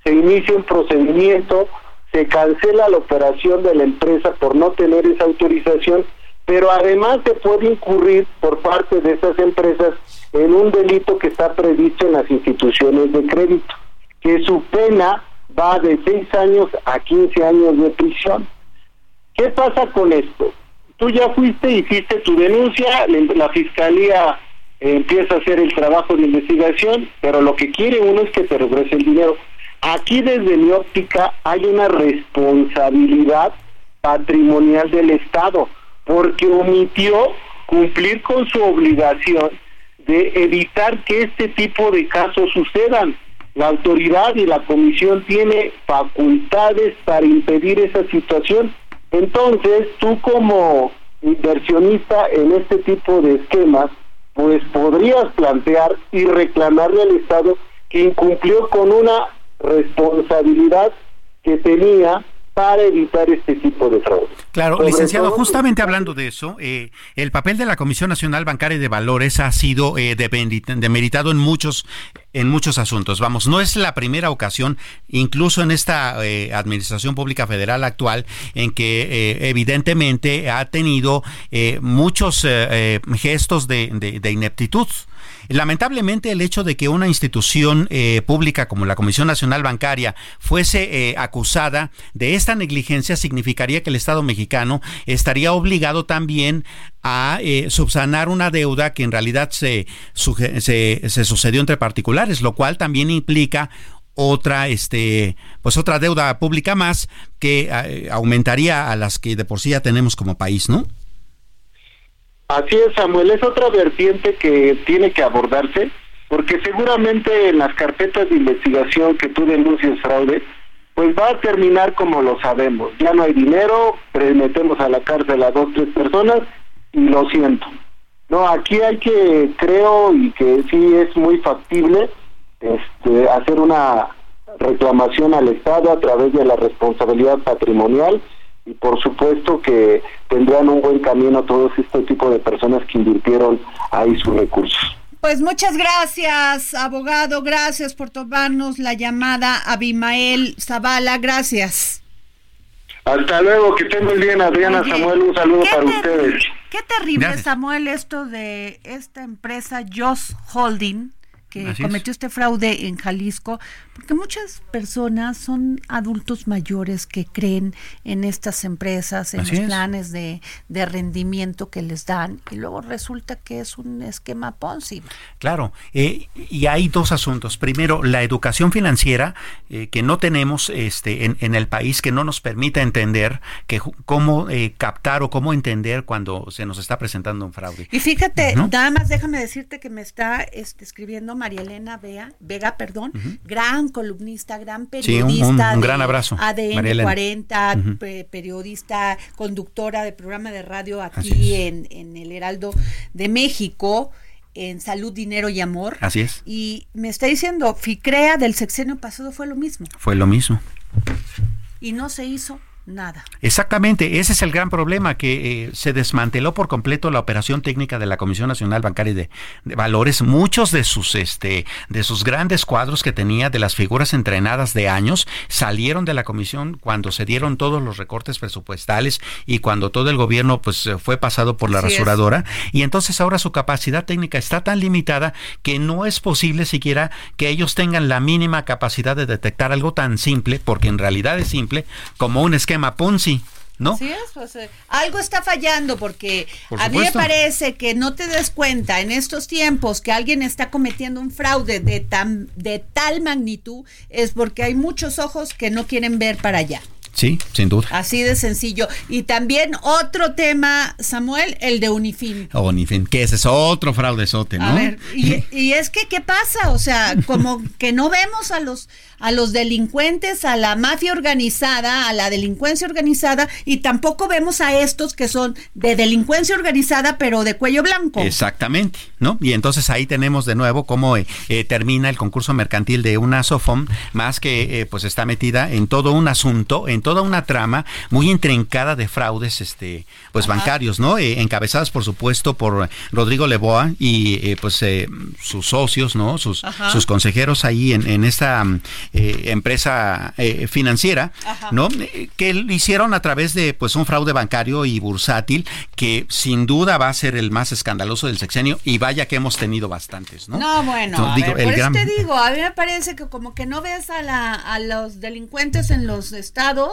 se inicia un procedimiento, se cancela la operación de la empresa por no tener esa autorización, pero además se puede incurrir por parte de esas empresas en un delito que está previsto en las instituciones de crédito, que su pena va de 6 años a 15 años de prisión. ¿Qué pasa con esto? Tú ya fuiste, hiciste tu denuncia, la- fiscalía eh, empieza a hacer el trabajo de investigación, pero lo que quiere uno es que te regrese el dinero. Aquí desde mi óptica hay una responsabilidad patrimonial del Estado, porque omitió cumplir con su obligación de evitar que este tipo de casos sucedan. La autoridad y la comisión tiene facultades para impedir esa situación. Entonces, tú como inversionista en este tipo de esquemas, pues podrías plantear y reclamarle al Estado que incumplió con una responsabilidad que tenía para evitar este tipo de fraude. Claro, licenciado, justamente hablando de eso, eh, el papel de la Comisión Nacional Bancaria de Valores ha sido eh, demeritado en muchos en muchos asuntos. Vamos, no es la primera ocasión, incluso en esta eh, Administración Pública Federal actual, en que eh, evidentemente ha tenido muchos gestos de, de ineptitud. Lamentablemente el hecho de que una institución eh, pública como la Comisión Nacional Bancaria fuese eh, acusada de esta negligencia significaría que el Estado mexicano estaría obligado también a eh, subsanar una deuda que en realidad se, se, se sucedió entre particulares, lo cual también implica otra este pues otra deuda pública más que aumentaría a las que de por sí ya tenemos como país, ¿no? Así es, Samuel, es otra vertiente que tiene que abordarse, porque seguramente en las carpetas de investigación que tú denuncias fraude, pues va a terminar como lo sabemos. Ya no hay dinero, metemos a la cárcel a dos, tres personas y lo siento. No, aquí hay que, creo, y que sí es muy factible, este, hacer una reclamación al Estado a través de la responsabilidad patrimonial y por supuesto que tendrán un buen camino todos este tipo de personas que invirtieron ahí sus recursos. Pues muchas gracias, abogado. Gracias por tomarnos la llamada. Abimael Zavala, gracias. Hasta luego, que estén muy bien, Adriana Samuel. Un saludo para ustedes. Qué terrible, Samuel, esto de esta empresa Joss Holding que cometió este fraude en Jalisco, porque muchas personas son adultos mayores que creen en estas empresas, en los planes de, rendimiento que les dan, y luego resulta que es un esquema Ponzi. Claro, eh, y hay dos asuntos. Primero, la educación financiera eh, que no tenemos este, en, el país, que no nos permite entender que cómo eh, captar o cómo entender cuando se nos está presentando un fraude. Y fíjate, nada más déjame decirte que me está este, escribiendo María Elena Vega, Vega perdón, gran columnista, gran periodista. un, gran abrazo. ADN 40, periodista, conductora de programa de radio aquí en, en el Heraldo de México en Salud, Dinero y Amor. Así es. Y me está diciendo, FICREA del sexenio pasado fue lo mismo. Fue lo mismo. Y no se hizo nada. Exactamente, ese es el gran problema, que eh, se desmanteló por completo la operación técnica de la Comisión Nacional Bancaria de, Valores. Muchos de sus, este, de sus grandes cuadros que tenía, de las figuras entrenadas de años, salieron de la comisión cuando se dieron todos los recortes presupuestales y cuando todo el gobierno pues fue pasado por la rasuradora. Y entonces ahora su capacidad técnica está tan limitada que no es posible siquiera que ellos tengan la mínima capacidad de detectar algo tan simple, porque en realidad es simple, como un esquema esquema Ponzi. ¿No? Sí, pues, eh, algo está fallando porque a mí me parece que no te des cuenta en estos tiempos que alguien está cometiendo un fraude de, tan, de tal magnitud es porque hay muchos ojos que no quieren ver para allá. Sí, sin duda. Así de sencillo. Y también otro tema, Samuel, el de Unifin. Unifin, que ese es otro fraudezote, ¿no? A ver, y, y, es que, ¿qué pasa? O sea, como que no vemos a los, a los delincuentes, a la mafia organizada, a la delincuencia organizada, y tampoco vemos a estos que son de delincuencia organizada, pero de cuello blanco. Exactamente, ¿no? Y entonces ahí tenemos de nuevo cómo eh, eh, termina el concurso mercantil de una SOFOM, más que eh, pues está metida en todo un asunto, en toda una trama muy intrincada de fraudes este pues bancarios, ¿no? encabezadas por supuesto por Rodrigo Leboa y pues sus socios, ¿no? Sus, sus consejeros ahí en, en esta eh, empresa eh, financiera, ¿no? Que lo hicieron a través de pues un fraude bancario y bursátil que sin duda va a ser el más escandaloso del sexenio y vaya que hemos tenido bastantes, ¿no? No, bueno, a por eso te digo, a mí me parece que como que no ves a, la, a los delincuentes en los estados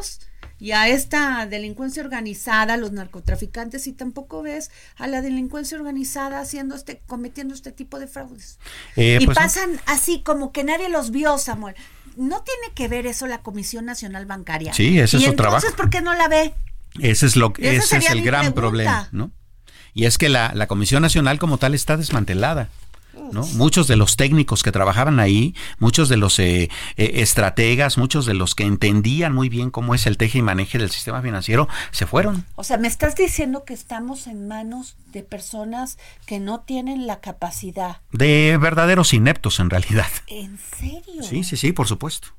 y a esta delincuencia organizada, los narcotraficantes, y tampoco ves a la delincuencia organizada haciendo este, cometiendo este tipo de fraudes. Eh, y pues pasan así como que nadie los vio, Samuel. ¿No tiene que ver eso la Comisión Nacional Bancaria? Sí, ese es su trabajo. Entonces, ¿por qué no la ve? Ese es lo ese es el gran problema, ¿no? Y es que la, la Comisión Nacional como tal está desmantelada. ¿No? Muchos de los técnicos que trabajaban ahí, muchos de los eh, eh, estrategas, muchos de los que entendían muy bien cómo es el teje y maneje del sistema financiero, se fueron. O sea, me estás diciendo que estamos en manos de personas que no tienen la capacidad. De verdaderos ineptos, en realidad. ¿En serio? Sí, sí, sí, por supuesto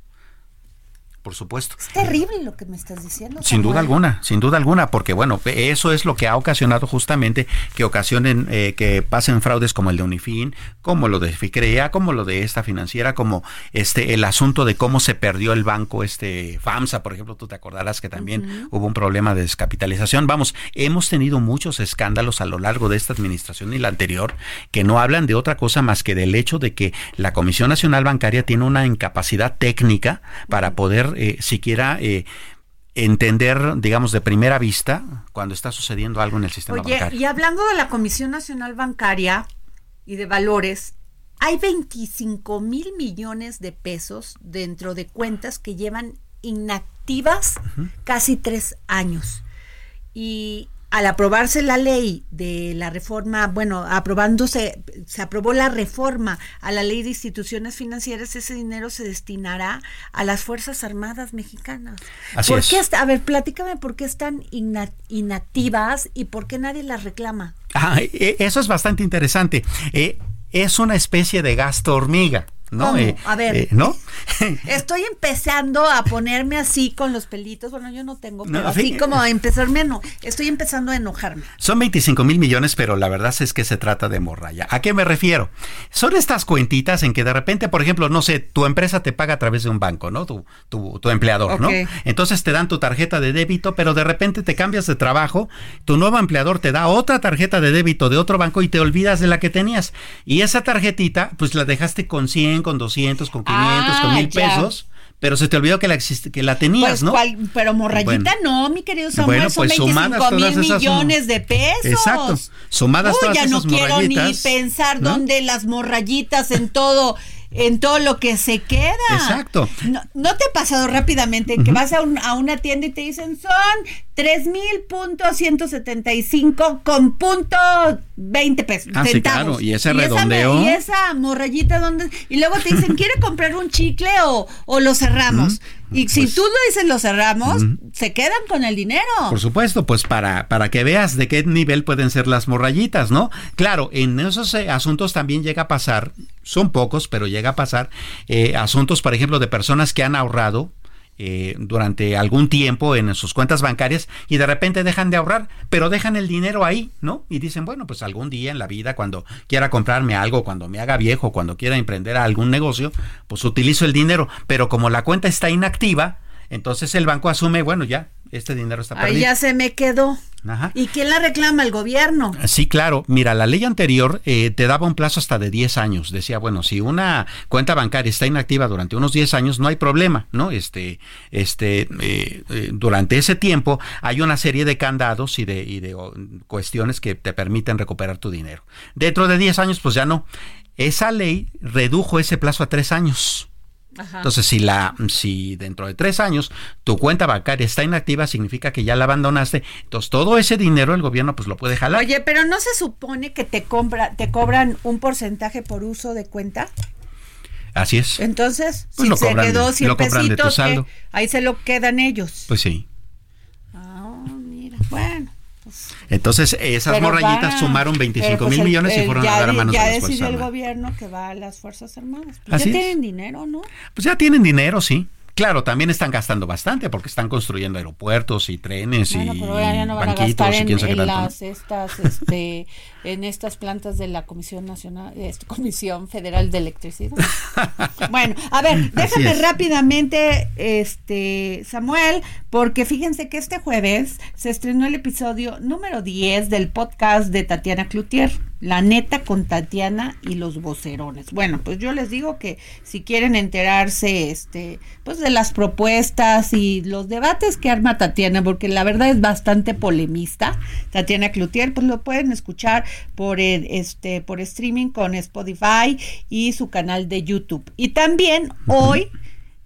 por supuesto. Es terrible lo que me estás diciendo. Sin duda alguna, sin duda alguna, porque bueno, eso es lo que ha ocasionado justamente que ocasionen eh, que pasen fraudes como el de Unifin, como lo de Ficrea, como lo de esta financiera, como este el asunto de cómo se perdió el banco este FAMSA, por ejemplo, tú te acordarás que también hubo un problema de descapitalización. Vamos, hemos tenido muchos escándalos a lo largo de esta administración y la anterior que no hablan de otra cosa más que del hecho de que la Comisión Nacional Bancaria tiene una incapacidad técnica para poder eh, siquiera eh, entender, digamos, de primera vista cuando está sucediendo algo en el sistema Oye, bancario. Y hablando de la Comisión Nacional Bancaria y de valores, hay 25 mil millones de pesos dentro de cuentas que llevan inactivas casi tres años. Y al aprobarse la ley de la reforma, bueno, aprobándose, se aprobó la reforma a la ley de instituciones financieras, ese dinero se destinará a las Fuerzas Armadas mexicanas. Así ¿Por es. qué a ver, platícame por qué están inactivas y por qué nadie las reclama. Ah, eso es bastante interesante. Eh, es una especie de gasto hormiga. ¿No? Eh, a ver, eh, ¿no? Estoy empezando a ponerme así con los pelitos. Bueno, yo no tengo, pero no, así como a empezarme, no, estoy empezando a enojarme. Son 25 mil millones, pero la verdad es que se trata de morralla. ¿A qué me refiero? Son estas cuentitas en que de repente, por ejemplo, no sé, tu empresa te paga a través de un banco, ¿no? Tu, tu, tu empleador, okay. ¿no? Entonces te dan tu tarjeta de débito, pero de repente te cambias de trabajo, tu nuevo empleador te da otra tarjeta de débito de otro banco y te olvidas de la que tenías. Y esa tarjetita, pues la dejaste con 100 con 200, con 500, ah, con mil pesos. Pero se te olvidó que la, que la tenías, pues, ¿no? ¿cuál? pero morrayita bueno, no, mi querido Samuel, bueno, pues, son 25 mil millones de pesos. Exacto. Sumadas Uy, todas ya no esas quiero ni pensar ¿no? dónde las morrayitas en todo en todo lo que se queda. Exacto. No, ¿no te ha pasado rápidamente que uh -huh. vas a, un, a, una tienda y te dicen son tres mil punto ciento setenta y cinco con punto 20 pesos. Ah, centavos. sí, claro. Y ese y redondeo. Esa, y esa morrayita donde. Y luego te dicen, ¿quiere comprar un chicle o, o lo cerramos? Uh -huh. Y si Pues tú lo dices, lo cerramos, se quedan con el dinero. Por supuesto, pues para, para que veas de qué nivel pueden ser las morrayitas, ¿no? Claro, en esos eh, asuntos también llega a pasar, son pocos, pero llega a pasar eh, asuntos, por ejemplo, de personas que han ahorrado eh, durante algún tiempo en sus cuentas bancarias y de repente dejan de ahorrar, pero dejan el dinero ahí, ¿no? Y dicen, bueno, pues algún día en la vida, cuando quiera comprarme algo, cuando me haga viejo, cuando quiera emprender algún negocio, pues utilizo el dinero, pero como la cuenta está inactiva, entonces el banco asume, bueno, ya, este dinero está perdido. Ahí ya se me quedó. Ajá. ¿Y quién la reclama? El gobierno. Sí, claro. Mira, la ley anterior eh, te daba un plazo hasta de 10 años. Decía, bueno, si una cuenta bancaria está inactiva durante unos 10 años, no hay problema, ¿no? Este, este, eh, eh, durante ese tiempo hay una serie de candados y de, y de oh, cuestiones que te permiten recuperar tu dinero. Dentro de 10 años, pues ya no. Esa ley redujo ese plazo a 3 años. Ajá. Entonces, si la, si dentro de tres años tu cuenta bancaria está inactiva, significa que ya la abandonaste. Entonces, todo ese dinero el gobierno pues lo puede jalar. Oye, pero no se supone que te compra, te cobran un porcentaje por uso de cuenta. Así es. Entonces, pues si lo se cobran, quedó 100 lo cobran de tu pesitos, saldo. que ahí se lo quedan ellos. Pues sí. Ah, mira, bueno. Entonces, esas pero morrayitas va- sumaron 25 pero, pues, mil el- millones y fueron ya a dar a manos Ya de las decidió el Armadas. gobierno que va a las Fuerzas Armadas. Pues Así ya es. tienen dinero, ¿no? Pues ya tienen dinero, sí. Claro, también están gastando bastante porque están construyendo aeropuertos y trenes Bueno, y pero ya no van a banquitos gastar y quién sabe en tanto, las estas este en estas plantas de la Comisión Nacional este, Comisión Federal de Electricidad. bueno, a ver, déjame rápidamente este Samuel, porque fíjense que este jueves se estrenó el episodio número 10 del podcast de Tatiana Cloutier, La neta con Tatiana y los vocerones. Bueno, pues yo les digo que si quieren enterarse este pues de las propuestas y los debates que arma Tatiana, porque la verdad es bastante polemista, Tatiana Cloutier, pues lo pueden escuchar por el, este por streaming con Spotify y su canal de YouTube. Y también hoy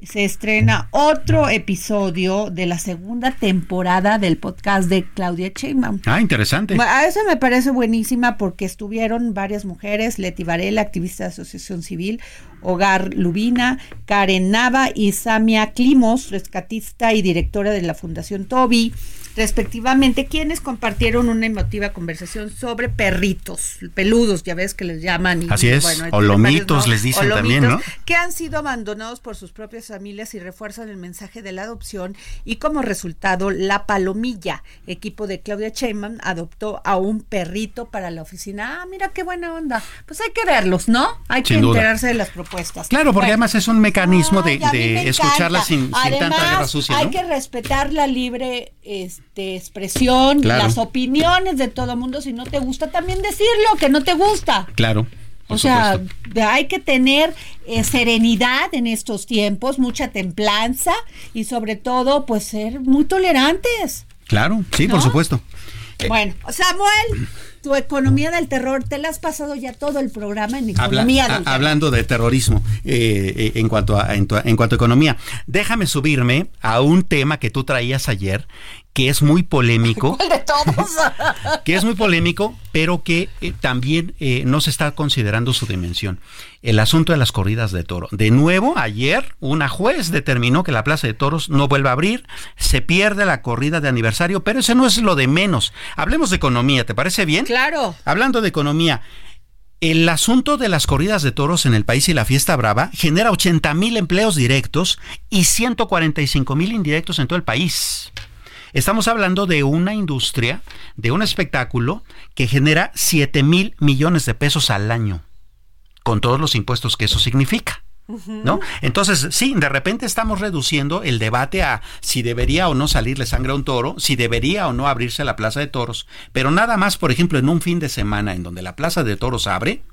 se estrena otro episodio de la segunda temporada del podcast de Claudia Sheinbaum. Ah, interesante. A eso me parece buenísima porque estuvieron varias mujeres, Leti Varela, activista de Asociación Civil, Hogar Lubina, Karen Nava y Samia Climos, rescatista y directora de la Fundación Toby respectivamente, quienes compartieron una emotiva conversación sobre perritos, peludos, ya ves que les llaman. Así es, o lomitos les dicen también, ¿no? Que han sido abandonados por sus propias familias y refuerzan el mensaje de la adopción y como resultado la Palomilla, equipo de Claudia Sheinbaum, adoptó a un perrito para la oficina. Ah, mira qué buena onda. Pues hay que verlos, ¿no? Hay que enterarse de las propuestas. Claro, porque además es un mecanismo de, escucharla sin, tanta guerra sucia. Hay que respetar la libre... Este, de expresión, las opiniones de todo mundo. Si no te gusta, también decirlo, que no te gusta. Claro. O sea, hay que tener eh, serenidad en estos tiempos, mucha templanza y sobre todo, pues ser muy tolerantes. Claro, sí, por supuesto. Bueno, Samuel, tu economía del terror, te la has pasado ya todo el programa en economía del terror. Hablando de terrorismo eh, eh, en, cuanto a, en, cuanto a economía, déjame subirme a un tema que tú traías ayer que es muy polémico. de todos? que es muy polémico, pero que eh, también no se está considerando su dimensión. El asunto de las corridas de toro. De nuevo, ayer una juez determinó que la Plaza de Toros no vuelva a abrir, se pierde la corrida de aniversario, pero eso no es lo de menos. Hablemos de economía, ¿te parece bien? Claro. Hablando de economía, el asunto de las corridas de toros en el país y la fiesta brava genera 80 mil empleos directos y 145 mil indirectos en todo el país. Estamos hablando de una industria, de un espectáculo que genera 7 mil millones de pesos al año, con todos los impuestos que eso significa. ¿No? Entonces, sí, de repente estamos reduciendo el debate a si debería o no salirle sangre a un toro, si debería o no abrirse la plaza de toros, pero nada más, por ejemplo, en un fin de semana en donde la plaza de toros abre,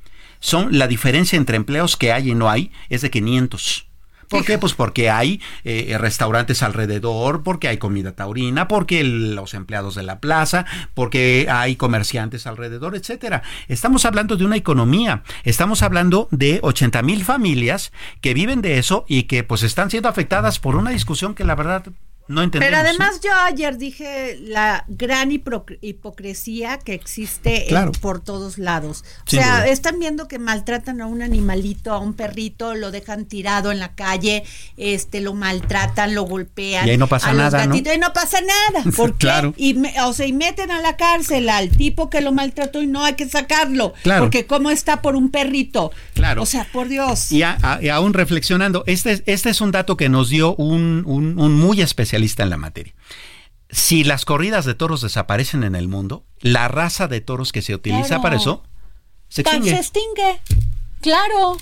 son la diferencia entre empleos que hay y no hay es de 500. ¿Por qué? Pues porque hay eh, restaurantes alrededor, porque hay comida taurina, porque los empleados de la plaza, porque hay comerciantes alrededor, etcétera. Estamos hablando de una economía, estamos hablando de 80 mil familias que viven de eso y que pues están siendo afectadas por una discusión que la verdad no Pero además yo ayer dije la gran hipocresía que existe por todos lados. O sea, están viendo que maltratan a un animalito, a un perrito, lo dejan tirado en la calle, este lo maltratan, lo golpean. Y ahí no pasa nada, ¿no? Y no pasa nada. ¿Por qué? Y, o sea, y meten a la cárcel al tipo que lo maltrató y no hay que sacarlo. Claro. Porque cómo está por un perrito. Claro. O sea, por Dios. Y, aún reflexionando, este, este es un dato que nos dio un, un, un muy especial en la materia. Si las corridas de toros desaparecen en el mundo, la raza de toros que se utiliza para eso se extingue. Se extingue. Claro.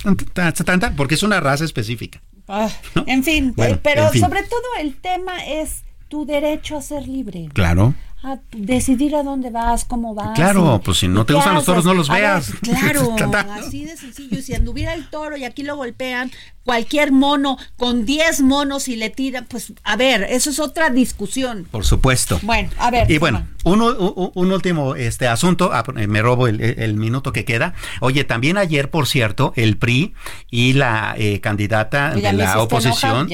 Porque es una raza específica. Ah, en fin, eh, pero sobre todo el tema es tu derecho a ser libre. Claro a decidir a dónde vas, cómo vas. Claro, pues si no te gustan los toros, no los veas. claro, así de sencillo. Si anduviera el toro y aquí lo golpean, cualquier mono con 10 monos y le tiran, pues a ver, eso es otra discusión. Por supuesto. Bueno, a ver. Y bueno, un, un, último este asunto, ah, eh, me robo el, minuto que queda. Oye, también ayer, por cierto, el PRI y la eh, candidata de la oposición,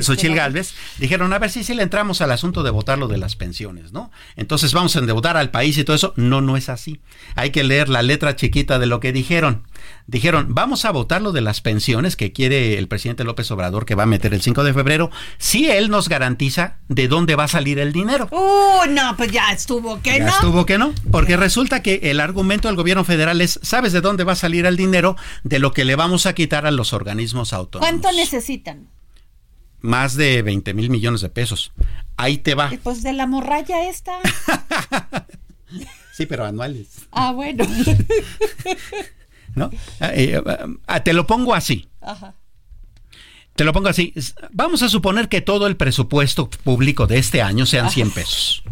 Xochitl Galvez, dijeron, a ver si, si le entramos al asunto de votar lo de las pensiones, ¿no? Entonces vamos a endeudar al país y todo eso. No, no es así. Hay que leer la letra chiquita de lo que dijeron dijeron, vamos a votar lo de las pensiones que quiere el presidente López Obrador, que va a meter el 5 de febrero, si él nos garantiza de dónde va a salir el dinero. Uh, no, pues ya estuvo que no. Ya estuvo que no, porque resulta que el argumento del gobierno federal es, ¿sabes de dónde va a salir el dinero? De lo que le vamos a quitar a los organismos autónomos. ¿Cuánto necesitan? Más de 20 mil millones de pesos. Ahí te va. Pues de la morralla esta. sí, pero anuales. Ah, bueno. ¿no? Ah, eh, ah, te lo pongo así. Te lo pongo así. Vamos a suponer que todo el presupuesto público de este año sean 100 pesos.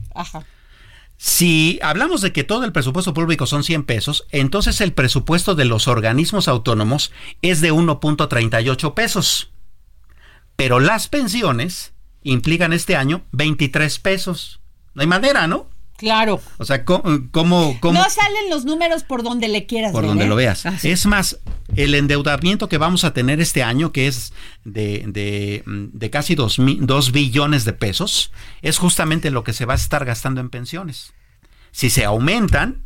Si hablamos de que todo el presupuesto público son 100 pesos, entonces el presupuesto de los organismos autónomos es de 1.38 pesos. Pero las pensiones implican este año 23 pesos. No hay manera, ¿no? Claro. O sea, ¿cómo, cómo, No salen los números por donde le quieras Por ver, donde ¿eh? lo veas. Así. Es más, el endeudamiento que vamos a tener este año, que es de, de, de casi dos, mi- dos billones de pesos, es justamente lo que se va a estar gastando en pensiones. Si se aumentan,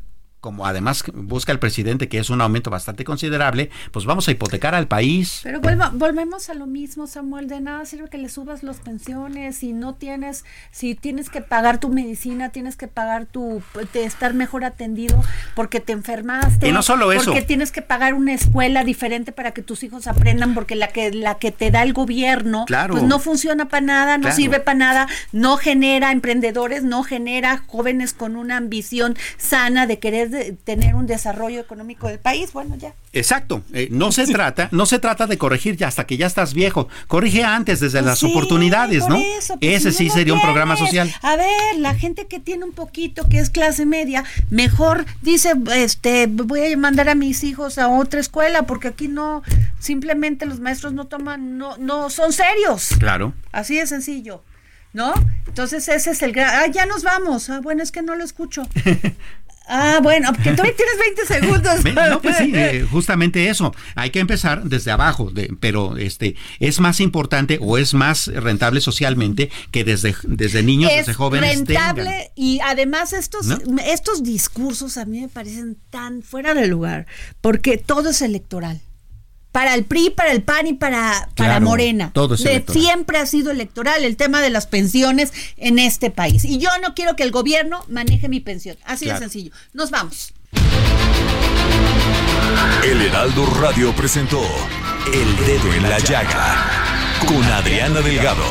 como además busca el presidente, que es un aumento bastante considerable, pues vamos a hipotecar al país. Pero volvemos a lo mismo, Samuel, de nada sirve que le subas las pensiones si no tienes, si tienes que pagar tu medicina, tienes que pagar tu, de estar mejor atendido porque te enfermaste. Y no solo eso. Porque tienes que pagar una escuela diferente para que tus hijos aprendan porque la que, la que te da el gobierno, Claro. pues no funciona para nada, no Claro. sirve para nada, no genera emprendedores, no genera jóvenes con una ambición sana de querer de- tener un desarrollo económico del país. Bueno, ya. Exacto, eh, no se trata, no se trata de corregir ya hasta que ya estás viejo, corrige antes desde las Pues Sí, oportunidades, por ¿no? eso, pues, Ese si sí no sería un programa social. A ver, la gente que tiene un poquito, que es clase media, mejor dice, este, voy a mandar a mis hijos a otra escuela porque aquí no, simplemente los maestros no toman, no, no son serios. Claro. Así de sencillo. ¿No? Entonces ese es el gran... Ah, ya nos vamos. Ah, bueno, es que no lo escucho. Ah, bueno, que todavía tienes 20 segundos. No, pues sí, eh, justamente eso. Hay que empezar desde abajo, de- pero este es más importante o es más rentable socialmente que desde, desde niños, es desde jóvenes rentable tengan. y además estos ¿No? estos discursos a mí me parecen tan fuera de lugar porque todo es electoral para el PRI, para el PAN y para, para Morena. todo es De- electoral. siempre ha sido electoral el tema de las pensiones en este país. Y yo no quiero que el gobierno maneje mi pensión. Así Claro. de sencillo. Nos vamos. El Heraldo Radio presentó El Dedo en la Llaga con Adriana Delgado.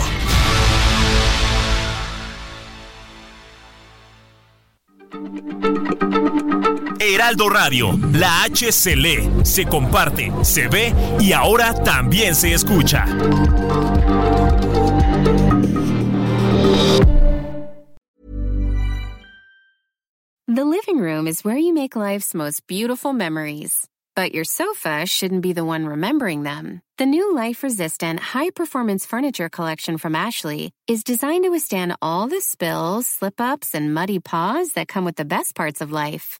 Heraldo Radio, la H se lee, se comparte, se ve y ahora también se escucha. The living room is where you make life's most beautiful memories. But your sofa shouldn't be the one remembering them. The new life resistant, high performance furniture collection from Ashley is designed to withstand all the spills, slip ups, and muddy paws that come with the best parts of life.